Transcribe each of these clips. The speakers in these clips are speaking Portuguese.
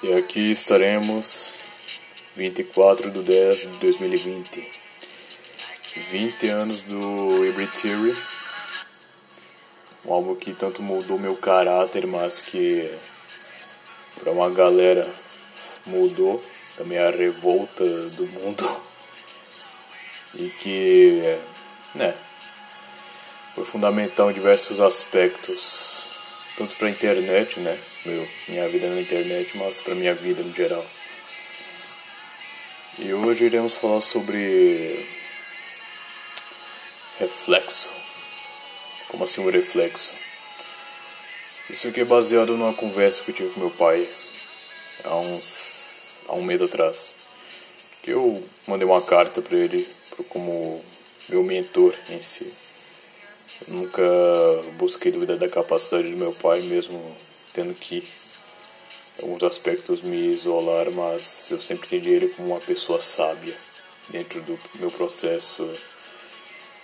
E aqui estaremos 24 de 10 de 2020. 20 anos do Hybrid Theory. Um álbum que tanto mudou meu caráter, mas que para uma galera mudou também a revolta do mundo. E que, né, foi fundamental em diversos aspectos tanto para a internet, né? Meu, minha vida na internet, mas para minha vida no geral. E hoje iremos falar sobre reflexo. Como assim um reflexo? Isso aqui é baseado numa conversa que eu tive com meu pai há uns há um mês atrás. Que eu mandei uma carta para ele como meu mentor em si. Nunca busquei duvidar da capacidade do meu pai, mesmo tendo que, alguns aspectos, me isolar, mas eu sempre entendi ele como uma pessoa sábia dentro do meu processo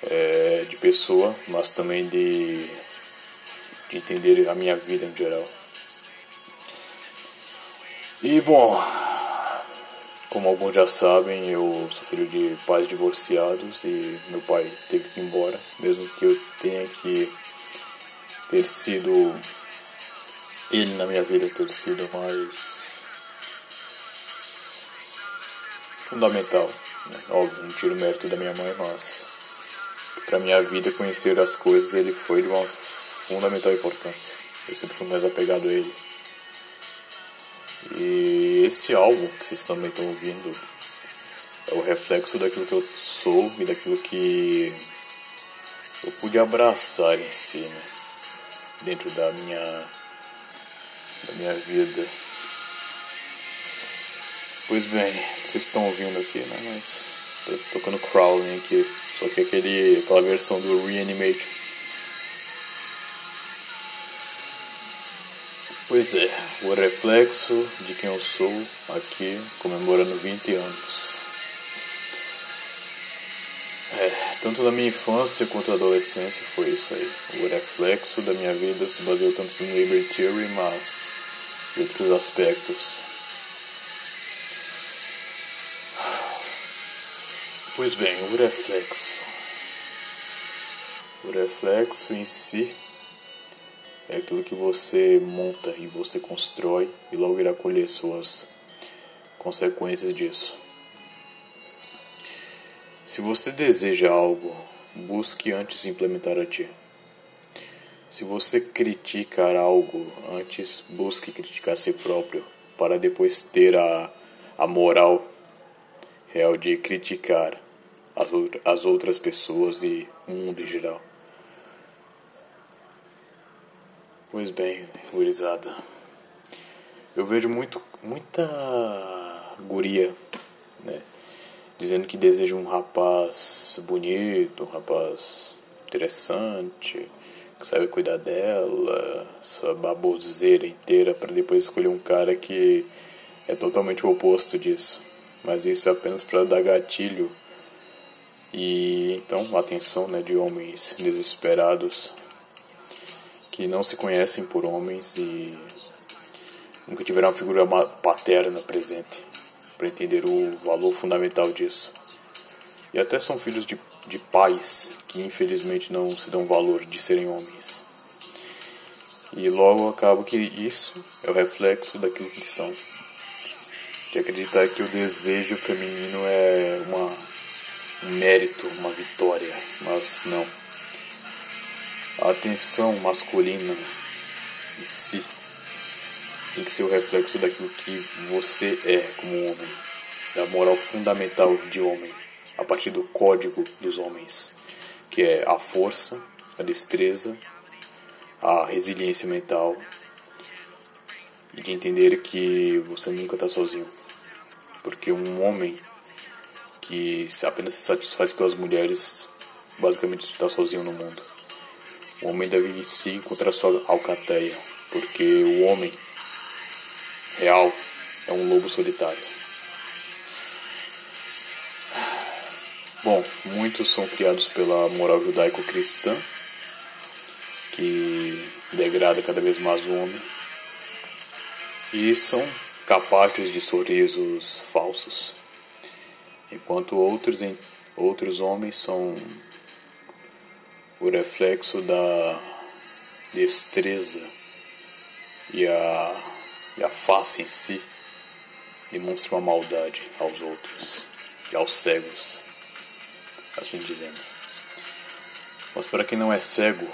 é, de pessoa, mas também de, de entender a minha vida em geral. E bom, como alguns já sabem, eu sou filho de pais divorciados e meu pai teve que ir embora, mesmo que eu tenha que ter sido ele na minha vida ter sido mais fundamental. Né? Óbvio, não tiro mérito da minha mãe, mas para minha vida conhecer as coisas ele foi de uma fundamental importância. Eu sempre fui mais apegado a ele. E esse álbum que vocês também estão ouvindo é o reflexo daquilo que eu sou e daquilo que eu pude abraçar em si, né? dentro da minha, da minha vida. Pois bem, vocês estão ouvindo aqui, né? Mas tô tocando crawling aqui, só que aquele, aquela versão do Reanimation. Pois é, o reflexo de quem eu sou aqui comemorando 20 anos. É, tanto na minha infância quanto na adolescência foi isso aí. O reflexo da minha vida se baseou tanto no Liberty Theory, mas em outros aspectos. Pois bem, o reflexo. O reflexo em si é aquilo que você monta e você constrói e logo irá colher suas consequências disso. Se você deseja algo, busque antes implementar a ti. Se você criticar algo, antes busque criticar a si próprio, para depois ter a, a moral real de criticar as, as outras pessoas e o mundo em geral. Pois bem, gurizada. Eu vejo muito, muita guria, né? Dizendo que deseja um rapaz bonito, um rapaz interessante, que sabe cuidar dela, essa baboseira inteira, para depois escolher um cara que é totalmente o oposto disso. Mas isso é apenas para dar gatilho e então atenção né, de homens desesperados que não se conhecem por homens e nunca tiveram uma figura paterna presente para entender o valor fundamental disso. E até são filhos de, de pais que infelizmente não se dão valor de serem homens. E logo acaba que isso é o reflexo daquilo que são. De acreditar que o desejo feminino é uma, um mérito, uma vitória, mas não a atenção masculina em si tem que ser o reflexo daquilo que você é como homem, da moral fundamental de homem, a partir do código dos homens, que é a força, a destreza, a resiliência mental e de entender que você nunca está sozinho. Porque um homem que apenas se satisfaz pelas mulheres basicamente está sozinho no mundo. O homem deve se encontrar sua alcateia, porque o homem real é um lobo solitário. Bom, muitos são criados pela moral judaico-cristã, que degrada cada vez mais o homem, e são capazes de sorrisos falsos, enquanto outros, outros homens são o reflexo da destreza e a, e a face em si demonstra uma maldade aos outros e aos cegos, assim dizendo. Mas para quem não é cego,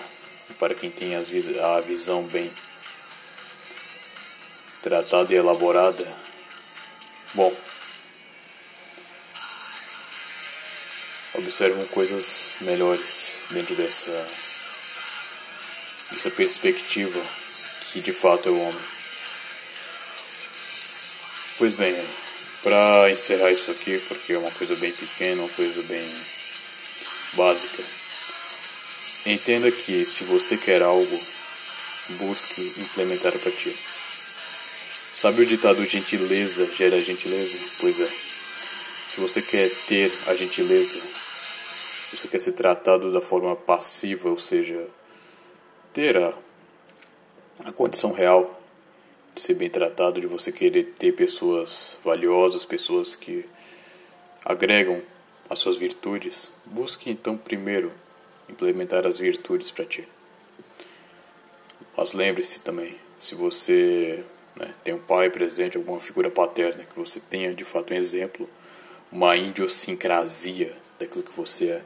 e para quem tem a visão bem tratada e elaborada, bom, observam coisas melhores dentro dessa, dessa perspectiva que de fato é o homem. Pois bem, para encerrar isso aqui, porque é uma coisa bem pequena, uma coisa bem básica, entenda que se você quer algo, busque implementar para ti. Sabe o ditado gentileza gera gentileza? Pois é. Se você quer ter a gentileza, você quer ser tratado da forma passiva, ou seja, ter a, a condição real de ser bem tratado, de você querer ter pessoas valiosas, pessoas que agregam as suas virtudes, busque então primeiro implementar as virtudes para ti. Mas lembre-se também, se você né, tem um pai presente, alguma figura paterna, que você tenha de fato um exemplo, uma idiosincrasia daquilo que você é.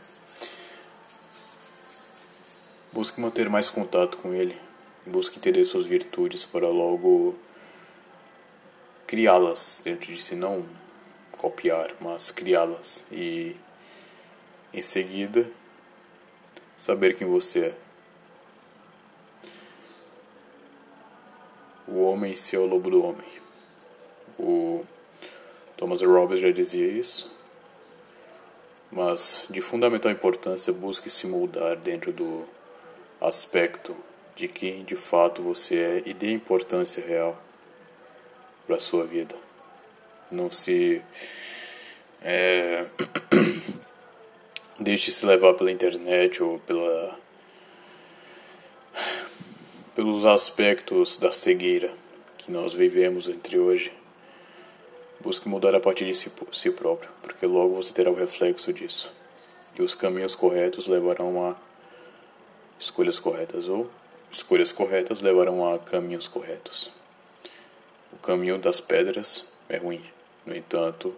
Busque manter mais contato com ele, busque entender suas virtudes para logo criá-las dentro de si, não copiar, mas criá-las e em seguida saber quem você é. O homem se é o lobo do homem. O Thomas Robbins já dizia isso. Mas de fundamental importância, busque se moldar dentro do aspecto de quem de fato você é e dê importância real para sua vida. Não se é, deixe se levar pela internet ou pela pelos aspectos da cegueira que nós vivemos entre hoje. Busque mudar a partir de si, si próprio, porque logo você terá o reflexo disso. E os caminhos corretos levarão a escolhas corretas, ou escolhas corretas levarão a caminhos corretos. O caminho das pedras é ruim. No entanto,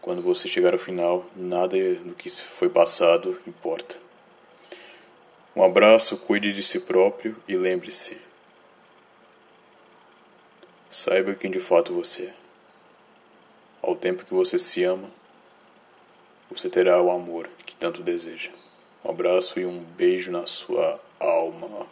quando você chegar ao final, nada do que foi passado importa. Um abraço, cuide de si próprio e lembre-se. Saiba quem de fato você é. Ao tempo que você se ama, você terá o amor que tanto deseja. Um abraço e um beijo na sua alma.